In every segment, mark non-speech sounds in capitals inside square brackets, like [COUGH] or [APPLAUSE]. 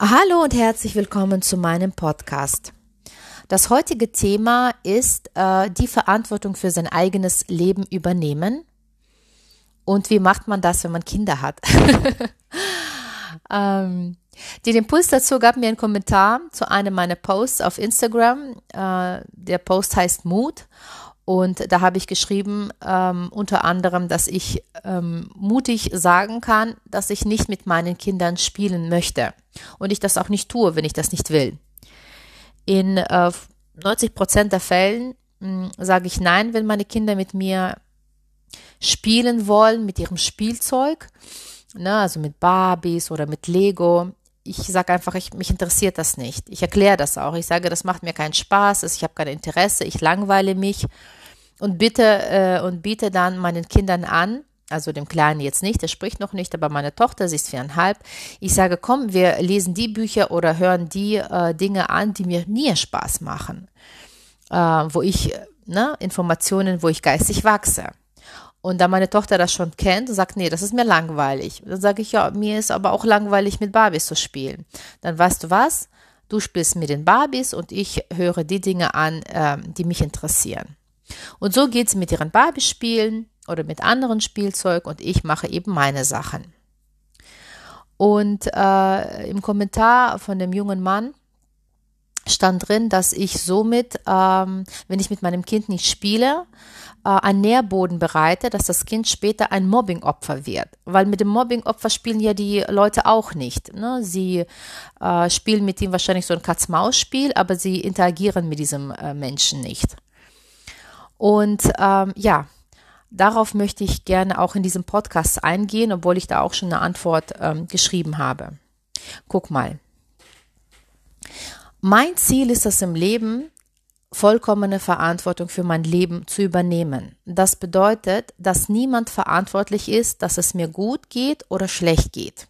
Hallo und herzlich willkommen zu meinem Podcast. Das heutige Thema ist äh, die Verantwortung für sein eigenes Leben übernehmen. Und wie macht man das, wenn man Kinder hat? [LAUGHS] ähm, den Impuls dazu gab mir ein Kommentar zu einem meiner Posts auf Instagram. Äh, der Post heißt Mut. Und da habe ich geschrieben, ähm, unter anderem, dass ich ähm, mutig sagen kann, dass ich nicht mit meinen Kindern spielen möchte. Und ich das auch nicht tue, wenn ich das nicht will. In äh, 90 Prozent der Fällen hm, sage ich nein, wenn meine Kinder mit mir spielen wollen, mit ihrem Spielzeug, ne, also mit Barbies oder mit Lego ich sage einfach, ich, mich interessiert das nicht. Ich erkläre das auch. Ich sage, das macht mir keinen Spaß, ich habe kein Interesse, ich langweile mich und bitte äh, und biete dann meinen Kindern an, also dem Kleinen jetzt nicht, der spricht noch nicht, aber meine Tochter, sie ist viereinhalb. Ich sage, komm, wir lesen die Bücher oder hören die äh, Dinge an, die mir mir Spaß machen, äh, wo ich ne, Informationen, wo ich geistig wachse. Und da meine Tochter das schon kennt und sagt, nee, das ist mir langweilig. Dann sage ich, ja, mir ist aber auch langweilig, mit Barbies zu spielen. Dann weißt du was? Du spielst mit den Barbies und ich höre die Dinge an, äh, die mich interessieren. Und so geht es mit ihren Barbie-Spielen oder mit anderen Spielzeug und ich mache eben meine Sachen. Und äh, im Kommentar von dem jungen Mann stand drin, dass ich somit, ähm, wenn ich mit meinem Kind nicht spiele, äh, einen Nährboden bereite, dass das Kind später ein Mobbingopfer wird. Weil mit dem Mobbingopfer spielen ja die Leute auch nicht. Ne? Sie äh, spielen mit ihm wahrscheinlich so ein Katz-Maus-Spiel, aber sie interagieren mit diesem äh, Menschen nicht. Und ähm, ja, darauf möchte ich gerne auch in diesem Podcast eingehen, obwohl ich da auch schon eine Antwort ähm, geschrieben habe. Guck mal. Mein Ziel ist es im Leben, vollkommene Verantwortung für mein Leben zu übernehmen. Das bedeutet, dass niemand verantwortlich ist, dass es mir gut geht oder schlecht geht.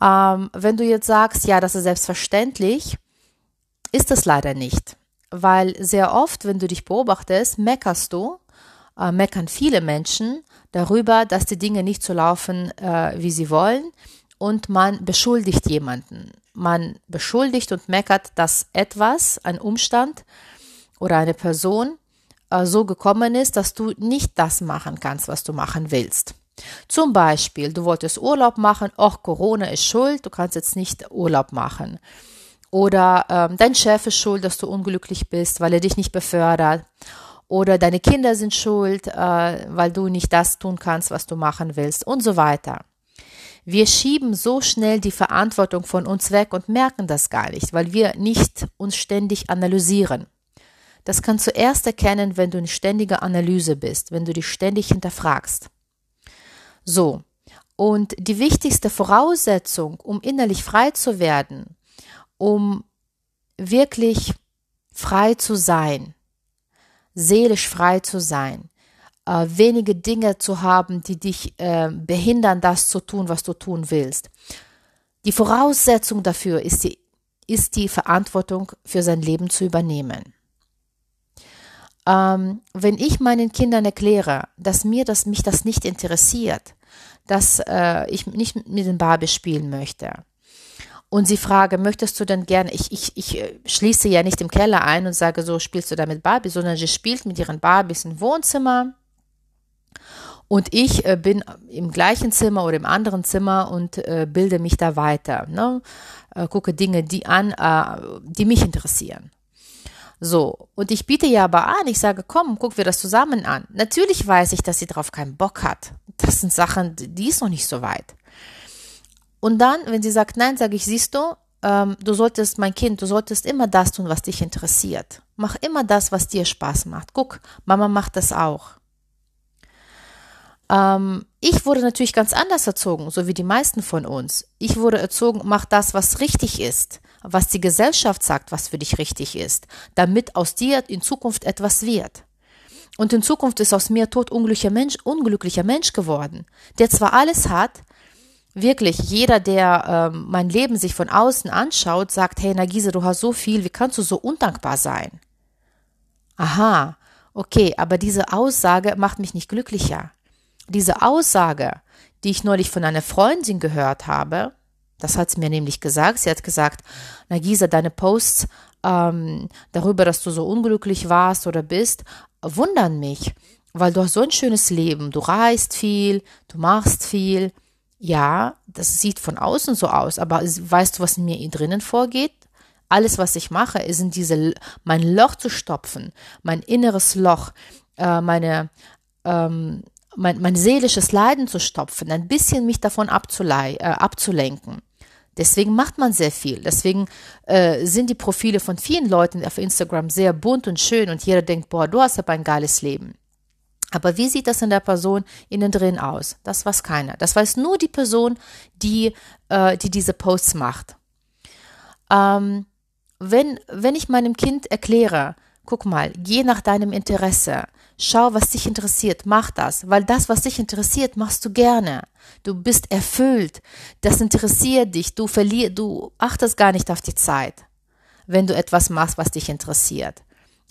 Ähm, wenn du jetzt sagst, ja, das ist selbstverständlich, ist es leider nicht. Weil sehr oft, wenn du dich beobachtest, meckerst du, äh, meckern viele Menschen darüber, dass die Dinge nicht so laufen, äh, wie sie wollen und man beschuldigt jemanden man beschuldigt und meckert, dass etwas, ein Umstand oder eine Person äh, so gekommen ist, dass du nicht das machen kannst, was du machen willst. Zum Beispiel, du wolltest Urlaub machen, ach, Corona ist schuld, du kannst jetzt nicht Urlaub machen. Oder ähm, dein Chef ist schuld, dass du unglücklich bist, weil er dich nicht befördert. Oder deine Kinder sind schuld, äh, weil du nicht das tun kannst, was du machen willst und so weiter. Wir schieben so schnell die Verantwortung von uns weg und merken das gar nicht, weil wir nicht uns ständig analysieren. Das kannst du erst erkennen, wenn du in ständiger Analyse bist, wenn du dich ständig hinterfragst. So, und die wichtigste Voraussetzung, um innerlich frei zu werden, um wirklich frei zu sein, seelisch frei zu sein, äh, wenige Dinge zu haben, die dich äh, behindern, das zu tun, was du tun willst. Die Voraussetzung dafür ist die, ist die Verantwortung für sein Leben zu übernehmen. Ähm, wenn ich meinen Kindern erkläre, dass mir das, mich das nicht interessiert, dass äh, ich nicht mit den Barbie spielen möchte, und sie fragen, möchtest du denn gerne, ich, ich, ich äh, schließe ja nicht im Keller ein und sage, so spielst du da mit Barbie, sondern sie spielt mit ihren Barbies im Wohnzimmer und ich äh, bin im gleichen Zimmer oder im anderen Zimmer und äh, bilde mich da weiter. Ne? Äh, gucke Dinge die an, äh, die mich interessieren. So, und ich biete ja aber an, ich sage, komm, guck wir das zusammen an. Natürlich weiß ich, dass sie darauf keinen Bock hat. Das sind Sachen, die ist noch nicht so weit. Und dann, wenn sie sagt nein, sage ich, siehst du, ähm, du solltest, mein Kind, du solltest immer das tun, was dich interessiert. Mach immer das, was dir Spaß macht. Guck, Mama macht das auch. Ähm, ich wurde natürlich ganz anders erzogen, so wie die meisten von uns. Ich wurde erzogen, mach das, was richtig ist, was die Gesellschaft sagt, was für dich richtig ist, damit aus dir in Zukunft etwas wird. Und in Zukunft ist aus mir tot unglücklicher Mensch, unglücklicher Mensch geworden, der zwar alles hat, wirklich jeder, der ähm, mein Leben sich von außen anschaut, sagt, hey Nagise, du hast so viel, wie kannst du so undankbar sein? Aha, okay, aber diese Aussage macht mich nicht glücklicher diese Aussage, die ich neulich von einer Freundin gehört habe, Das hat sie mir nämlich gesagt. Sie hat gesagt, Nagisa, deine Posts ähm, darüber, dass du so unglücklich warst oder bist, wundern mich, weil du hast so ein schönes Leben. Du reist viel, du machst viel. Ja, das sieht von außen so aus, aber weißt du, was in mir drinnen vorgeht? Alles, was ich mache, ist in diese, mein Loch zu stopfen, mein inneres Loch, äh, meine, ähm, mein, mein seelisches Leiden zu stopfen, ein bisschen mich davon äh, abzulenken. Deswegen macht man sehr viel. Deswegen äh, sind die Profile von vielen Leuten auf Instagram sehr bunt und schön und jeder denkt, boah, du hast aber ein geiles Leben. Aber wie sieht das in der Person innen drin aus? Das weiß keiner. Das weiß nur die Person, die, äh, die diese Posts macht. Ähm, wenn, wenn ich meinem Kind erkläre, guck mal, geh nach deinem Interesse, schau, was dich interessiert, mach das, weil das, was dich interessiert, machst du gerne. Du bist erfüllt, das interessiert dich, du verlierst, du achtest gar nicht auf die Zeit, wenn du etwas machst, was dich interessiert.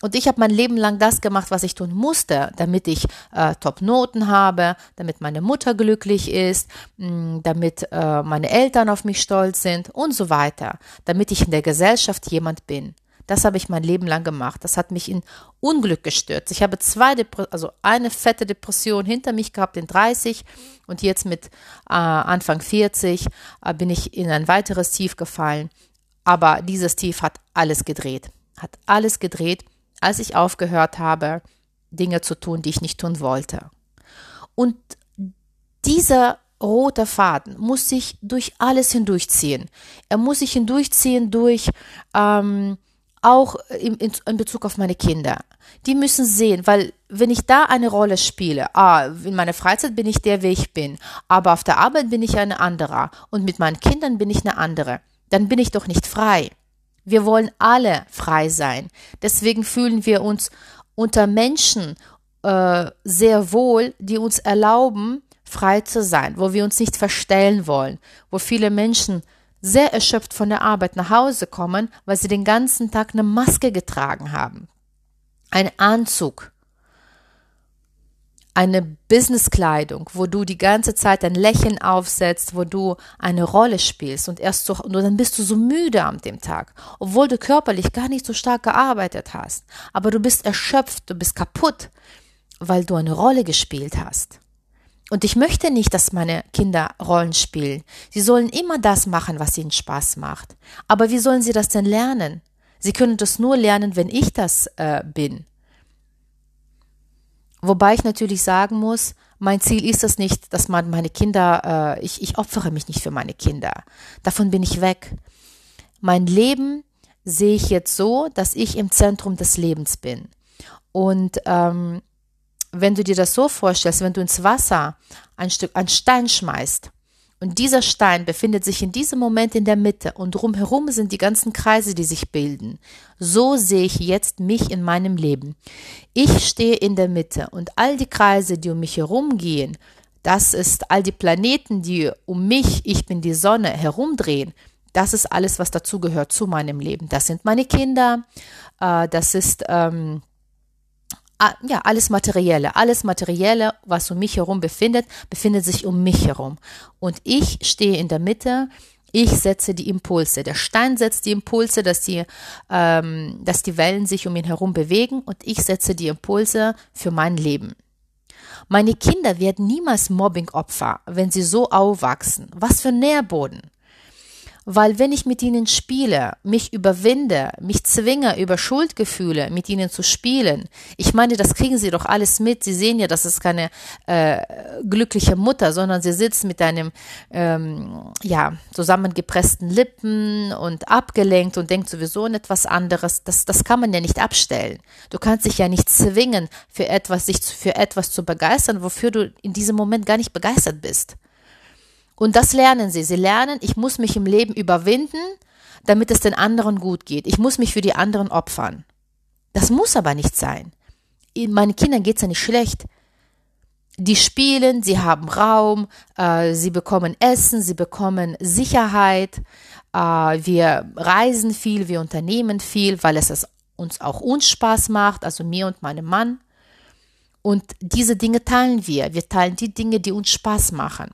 Und ich habe mein Leben lang das gemacht, was ich tun musste, damit ich äh, Top-Noten habe, damit meine Mutter glücklich ist, mh, mm, damit äh, meine Eltern auf mich stolz sind und so weiter, damit ich in der Gesellschaft jemand bin. Das habe ich mein Leben lang gemacht. Das hat mich in Unglück gestürzt. Ich habe zwei, Depre also eine fette Depression hinter mich gehabt in 30 und jetzt mit äh, Anfang 40 äh, bin ich in ein weiteres Tief gefallen. Aber dieses Tief hat alles gedreht. Hat alles gedreht als ich aufgehört habe, Dinge zu tun, die ich nicht tun wollte. Und dieser rote Faden muss sich durch alles hindurchziehen. Er muss sich hindurchziehen durch ähm, auch in, in, Bezug auf meine Kinder. Die müssen sehen, weil wenn ich da eine Rolle spiele, ah, in meiner Freizeit bin ich der, wie ich bin, aber auf der Arbeit bin ich eine andere und mit meinen Kindern bin ich eine andere, dann bin ich doch nicht frei. Wir wollen alle frei sein. Deswegen fühlen wir uns unter Menschen äh, sehr wohl, die uns erlauben, frei zu sein, wo wir uns nicht verstellen wollen, wo viele Menschen sehr erschöpft von der Arbeit nach Hause kommen, weil sie den ganzen Tag eine Maske getragen haben. Ein Anzug, eine Businesskleidung, wo du die ganze Zeit ein Lächeln aufsetzt, wo du eine Rolle spielst und erst so, und dann bist du so müde am dem Tag, obwohl du körperlich gar nicht so stark gearbeitet hast. Aber du bist erschöpft, du bist kaputt, weil du eine Rolle gespielt hast. Und ich möchte nicht, dass meine Kinder Rollen spielen. Sie sollen immer das machen, was ihnen Spaß macht. Aber wie sollen sie das denn lernen? Sie können das nur lernen, wenn ich das äh, bin. Wobei ich natürlich sagen muss, mein Ziel ist es nicht, dass man meine Kinder, äh, ich, ich opfere mich nicht für meine Kinder. Davon bin ich weg. Mein Leben sehe ich jetzt so, dass ich im Zentrum des Lebens bin. Und ähm, wenn du dir das so vorstellst, wenn du ins Wasser ein Stück, ein Stein schmeißt, und dieser Stein befindet sich in diesem Moment in der Mitte und drumherum sind die ganzen Kreise, die sich bilden. So sehe ich jetzt mich in meinem Leben. Ich stehe in der Mitte und all die Kreise, die um mich herum gehen, das ist all die Planeten, die um mich, ich bin die Sonne, herumdrehen. Das ist alles, was dazugehört zu meinem Leben. Das sind meine Kinder, äh, das ist ähm, ja, alles Materielle, alles Materielle, was um mich herum befindet, befindet sich um mich herum. Und ich stehe in der Mitte, ich setze die Impulse. Der Stein setzt die Impulse, dass die, ähm, dass die Wellen sich um ihn herum bewegen und ich setze die Impulse für mein Leben. Meine Kinder werden niemals Mobbing-Opfer, wenn sie so aufwachsen. Was für Nährboden. Weil wenn ich mit ihnen spiele, mich überwinde, mich zwinge, über Schuldgefühle mit ihnen zu spielen, ich meine, das kriegen sie doch alles mit. Sie sehen ja, das ist keine äh, glückliche Mutter, sondern sie sitzt mit einem ähm, ja, zusammengepressten Lippen und abgelenkt und denkt sowieso an etwas anderes. Das, das kann man ja nicht abstellen. Du kannst dich ja nicht zwingen, für etwas, sich für etwas zu begeistern, wofür du in diesem Moment gar nicht begeistert bist. Und das lernen sie. Sie lernen, ich muss mich im Leben überwinden, damit es den anderen gut geht. Ich muss mich für die anderen opfern. Das muss aber nicht sein. Meinen Kindern geht es ja nicht schlecht. Die spielen, sie haben Raum, äh, sie bekommen Essen, sie bekommen Sicherheit. Äh, wir reisen viel, wir unternehmen viel, weil es uns auch uns Spaß macht, also mir und meinem Mann. Und diese Dinge teilen wir. Wir teilen die Dinge, die uns Spaß machen.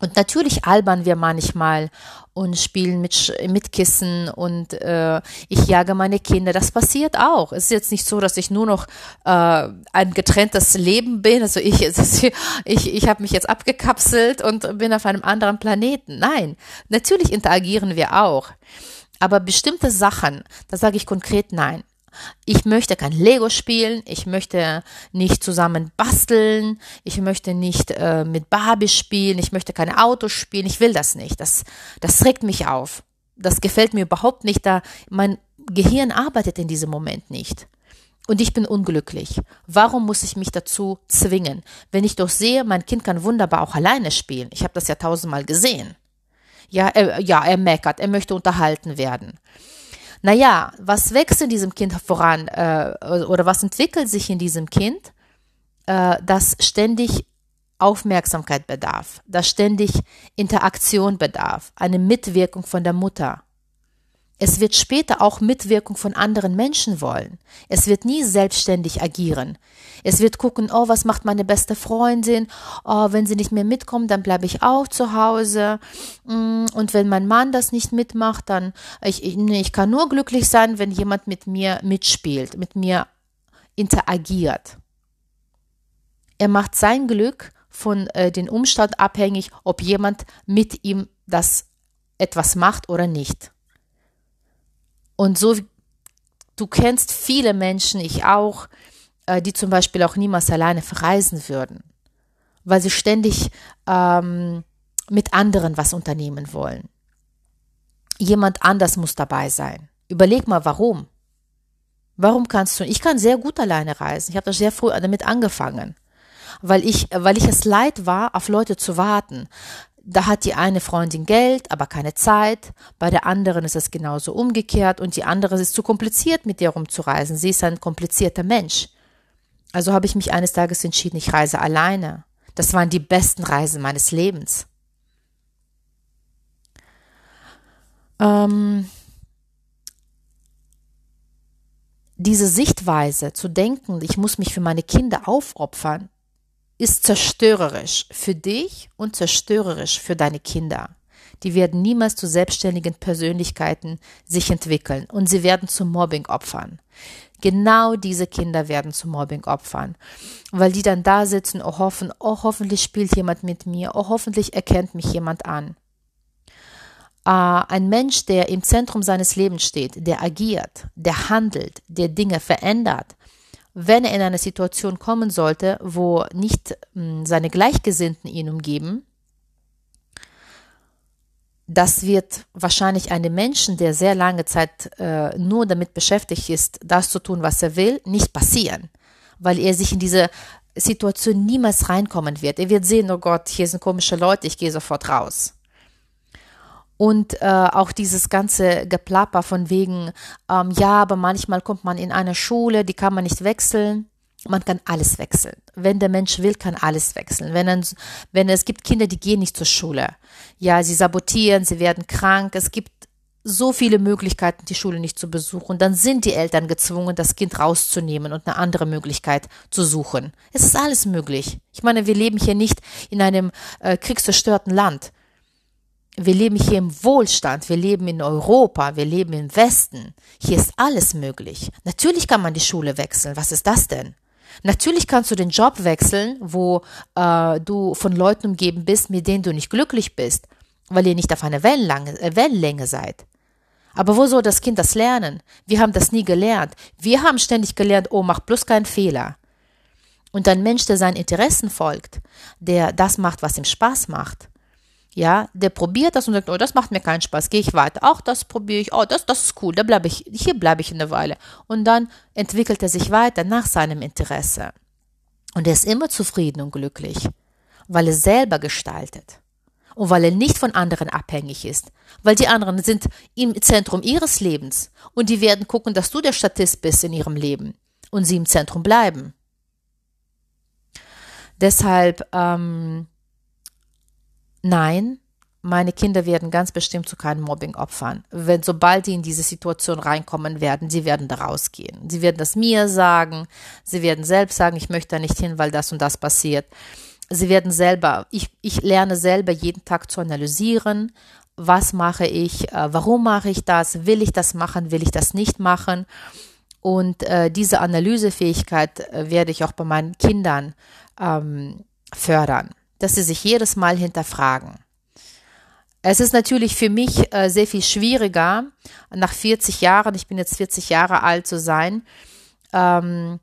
Und natürlich albern wir manchmal und spielen mit, mit Kissen und äh, ich jage meine Kinder. Das passiert auch. Es ist jetzt nicht so, dass ich nur noch äh, ein getrenntes Leben bin. Also ich, [LAUGHS] ich, ich habe mich jetzt abgekapselt und bin auf einem anderen Planeten. Nein, natürlich interagieren wir auch. Aber bestimmte Sachen, da sage ich konkret nein. Ich möchte kein Lego spielen, ich möchte nicht zusammen basteln, ich möchte nicht äh, mit Barbie spielen, ich möchte keine Autos spielen, ich will das nicht. Das, das regt mich auf. Das gefällt mir überhaupt nicht, da mein Gehirn arbeitet in diesem Moment nicht. Und ich bin unglücklich. Warum muss ich mich dazu zwingen? Wenn ich doch sehe, mein Kind kann wunderbar auch alleine spielen. Ich habe das ja tausendmal gesehen. Ja, er, ja, er meckert, er möchte unterhalten werden naja, was wächst in diesem Kind voran äh, oder was entwickelt sich in diesem Kind, äh, das ständig Aufmerksamkeit bedarf, das ständig Interaktion bedarf, eine Mitwirkung von der Mutter. Es wird später auch Mitwirkung von anderen Menschen wollen. Es wird nie selbstständig agieren. Es wird gucken, oh, was macht meine beste Freundin? Oh, wenn sie nicht mehr mitkommt, dann bleibe ich auch zu Hause. Mm, und wenn mein Mann das nicht mitmacht, dann ich, ich, kann nur glücklich sein, wenn jemand mit mir mitspielt, mit mir interagiert. Er macht sein Glück von äh, dem Umstand abhängig, ob jemand mit ihm das etwas macht oder nicht. Und so, du kennst viele Menschen, ich auch, äh, die zum Beispiel auch niemals alleine verreisen würden, weil sie ständig ähm, mit anderen was unternehmen wollen. Jemand anders muss dabei sein. Überleg mal, warum. Warum kannst du? Ich kann sehr gut alleine reisen. Ich habe das sehr früh damit angefangen, weil ich, weil ich es leid war, auf Leute zu warten. Da hat die eine Freundin Geld, aber keine Zeit. Bei der anderen ist es genauso umgekehrt und die andere ist zu kompliziert, mit ihr rumzureisen. Sie ist ein komplizierter Mensch. Also habe ich mich eines Tages entschieden, ich reise alleine. Das waren die besten Reisen meines Lebens. Ähm, diese Sichtweise zu denken, ich muss mich für meine Kinder aufopfern, ist zerstörerisch für dich und zerstörerisch für deine Kinder. Die werden niemals zu selbstständigen Persönlichkeiten sich entwickeln und sie werden zu Mobbing-Opfern. Genau diese Kinder werden zu Mobbing-Opfern, weil die dann da sitzen und hoffen, oh, hoffentlich spielt jemand mit mir, oh, hoffentlich erkennt mich jemand an. Äh, ein Mensch, der im Zentrum seines Lebens steht, der agiert, der handelt, der Dinge verändert, wenn er in eine Situation kommen sollte, wo nicht hm, seine Gleichgesinnten ihn umgeben, das wird wahrscheinlich einem Menschen, der sehr lange Zeit äh, nur damit beschäftigt ist, das zu tun, was er will, nicht passieren, weil er sich in diese Situation niemals reinkommen wird. Er wird sehen, oh Gott, hier sind komische Leute, ich gehe sofort raus. Und äh, auch dieses ganze Geplapper von wegen, ähm, ja, aber manchmal kommt man in eine Schule, die kann man nicht wechseln. Man kann alles wechseln. Wenn der Mensch will, kann alles wechseln. Wenn, ein, wenn es gibt Kinder, die gehen nicht zur Schule. Ja, sie sabotieren, sie werden krank. Es gibt so viele Möglichkeiten, die Schule nicht zu besuchen. Dann sind die Eltern gezwungen, das Kind rauszunehmen und eine andere Möglichkeit zu suchen. Es ist alles möglich. Ich meine, wir leben hier nicht in einem äh, kriegszerstörten Land wir leben hier im Wohlstand, wir leben in Europa, wir leben im Westen. Hier ist alles möglich. Natürlich kann man die Schule wechseln. Was ist das denn? Natürlich kannst du den Job wechseln, wo äh, du von Leuten umgeben bist, mit denen du nicht glücklich bist, weil ihr nicht auf einer Wellenlänge, äh, Wellenlänge seid. Aber wo soll das Kind das lernen? Wir haben das nie gelernt. Wir haben ständig gelernt, oh, mach bloß keinen Fehler. Und ein Mensch, der seinen Interessen folgt, der das macht, was ihm Spaß macht, ja, der probiert das und sagt, oh, das macht mir keinen Spaß, gehe ich weiter. Auch das probiere ich, oh, das, das ist cool, da bleibe ich, hier bleibe ich eine Weile. Und dann entwickelt er sich weiter nach seinem Interesse. Und er ist immer zufrieden und glücklich, weil er selber gestaltet. Und weil er nicht von anderen abhängig ist. Weil die anderen sind im Zentrum ihres Lebens. Und die werden gucken, dass du der Statist bist in ihrem Leben. Und sie im Zentrum bleiben. Deshalb, ähm, Nein, meine Kinder werden ganz bestimmt zu keinen Mobbing-Opfern. Wenn sobald die in diese Situation reinkommen werden, sie werden da rausgehen. Sie werden das mir sagen, sie werden selbst sagen, ich möchte da nicht hin, weil das und das passiert. sie werden selber, ich, ich lerne selber jeden Tag zu analysieren, was mache ich, äh, warum mache ich das, will ich das machen, will ich das nicht machen. Und äh, diese Analysefähigkeit äh, werde ich auch bei meinen Kindern ähm, fördern, dass sie sich jedes Mal hinterfragen. Es ist natürlich für mich äh, sehr viel schwieriger, nach 40 Jahren, ich bin jetzt 40 Jahre alt zu sein, ähm,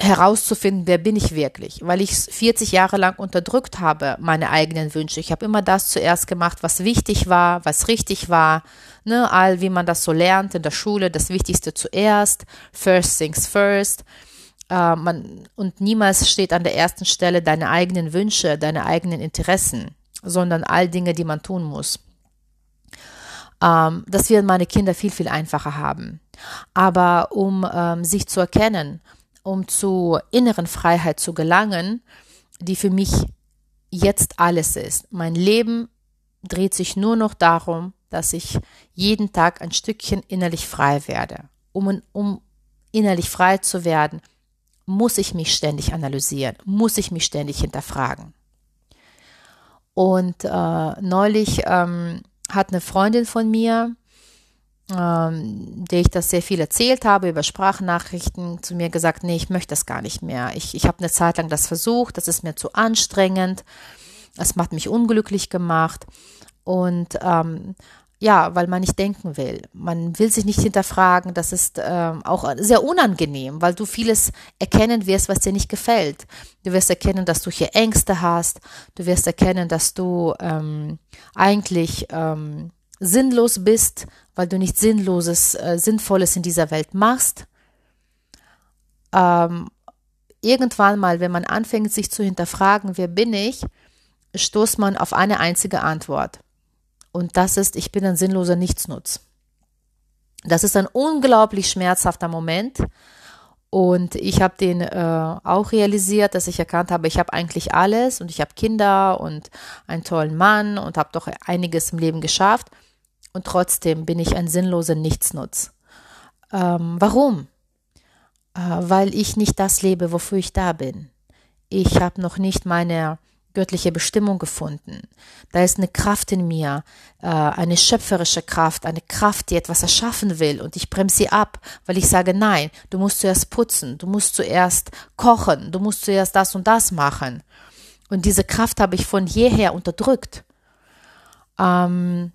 herauszufinden, wer bin ich wirklich, weil ich 40 Jahre lang unterdrückt habe, meine eigenen Wünsche. Ich habe immer das zuerst gemacht, was wichtig war, was richtig war, ne, all wie man das so lernt in der Schule, das Wichtigste zuerst, first things first. Äh, man, und niemals steht an der ersten Stelle deine eigenen Wünsche, deine eigenen Interessen, sondern all Dinge, die man tun muss. Ähm, das werden meine Kinder viel, viel einfacher haben. Aber um ähm, sich zu erkennen, um zur inneren Freiheit zu gelangen, die für mich jetzt alles ist. Mein Leben dreht sich nur noch darum, dass ich jeden Tag ein Stückchen innerlich frei werde. Um, um innerlich frei zu werden, muss ich mich ständig analysieren, muss ich mich ständig hinterfragen. Und äh, neulich ähm, hat eine Freundin von mir, ähm, der ich das sehr viel erzählt habe über Sprachnachrichten, zu mir gesagt, nee, ich möchte das gar nicht mehr. Ich, ich habe eine Zeit lang das versucht, das ist mir zu anstrengend, es macht mich unglücklich gemacht und ähm, ja, weil man nicht denken will. Man will sich nicht hinterfragen. Das ist ähm, auch sehr unangenehm, weil du vieles erkennen wirst, was dir nicht gefällt. Du wirst erkennen, dass du hier Ängste hast. Du wirst erkennen, dass du ähm, eigentlich ähm, sinnlos bist, weil du nichts Sinnloses, äh, Sinnvolles in dieser Welt machst. Ähm, irgendwann mal, wenn man anfängt, sich zu hinterfragen, wer bin ich, stoßt man auf eine einzige Antwort. Und das ist, ich bin ein sinnloser Nichtsnutz. Das ist ein unglaublich schmerzhafter Moment. Und ich habe den äh, auch realisiert, dass ich erkannt habe, ich habe eigentlich alles und ich habe Kinder und einen tollen Mann und habe doch einiges im Leben geschafft. Und trotzdem bin ich ein sinnloser Nichtsnutz. Ähm, warum? Äh, weil ich nicht das lebe, wofür ich da bin. Ich habe noch nicht meine göttliche Bestimmung gefunden. Da ist eine Kraft in mir, äh, eine schöpferische Kraft, eine Kraft, die etwas erschaffen will und ich bremse sie ab, weil ich sage, nein, du musst zuerst putzen, du musst zuerst kochen, du musst zuerst das und das machen. Und diese Kraft habe ich von jeher unterdrückt. Ähm,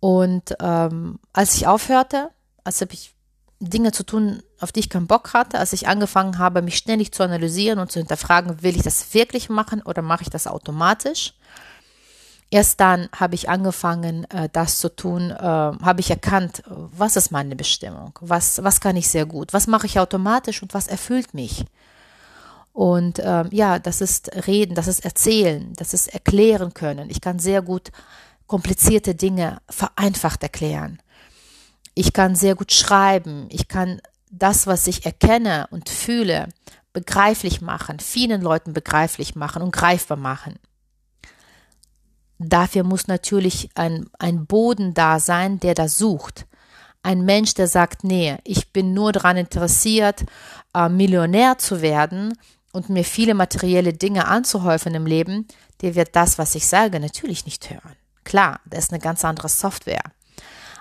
und ähm, als ich aufhörte, als ich Dinge zu tun, auf die ich keinen Bock hatte, als ich angefangen habe, mich ständig zu analysieren und zu hinterfragen, will ich das wirklich machen oder mache ich das automatisch? Erst dann habe ich angefangen, äh, das zu tun, äh, habe ich erkannt, was ist meine Bestimmung, was, was kann ich sehr gut, was mache ich automatisch und was erfüllt mich. Und ähm, ja, das ist Reden, das ist Erzählen, das ist Erklären können. Ich kann sehr gut komplizierte Dinge vereinfacht erklären. Ich kann sehr gut schreiben. Ich kann das, was ich erkenne und fühle, begreiflich machen, vielen Leuten begreiflich machen und greifbar machen. Dafür muss natürlich ein, ein Boden da sein, der das sucht. Ein Mensch, der sagt, nee, ich bin nur daran interessiert, äh, Millionär zu werden und mir viele materielle Dinge anzuhäufen im Leben, der wird das, was ich sage, natürlich nicht hören. Klar, das ist eine ganz andere Software.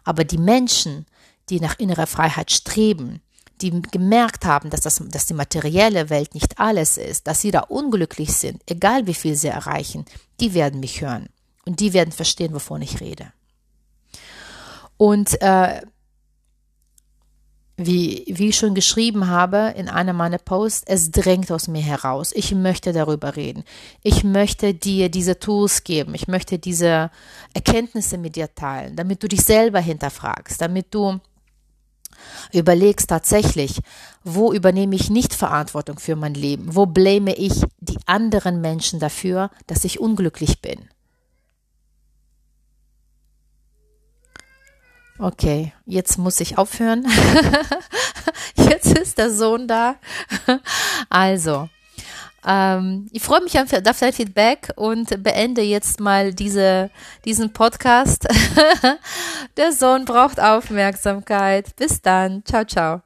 Aber die Menschen, die nach innerer Freiheit streben, die gemerkt haben, dass, das, dass die materielle Welt nicht alles ist, dass sie da unglücklich sind, egal wie viel sie erreichen, die werden mich hören und die werden verstehen, wovon ich rede. Und äh, wie, wie ich schon geschrieben habe in einer meiner Posts, es drängt aus mir heraus. Ich möchte darüber reden. Ich möchte dir diese Tools geben. Ich möchte diese Erkenntnisse mit dir teilen, damit du dich selber hinterfragst, damit du überlegst tatsächlich, wo übernehme ich nicht Verantwortung für mein Leben? Wo blame ich die anderen Menschen dafür, dass ich unglücklich bin? Okay, jetzt muss ich aufhören. [LAUGHS] jetzt ist der Sohn da. [LAUGHS] also, ähm, ich freue mich auf dein Feedback und beende jetzt mal diese, diesen Podcast. [LAUGHS] der Sohn braucht Aufmerksamkeit. Bis dann. Ciao, ciao.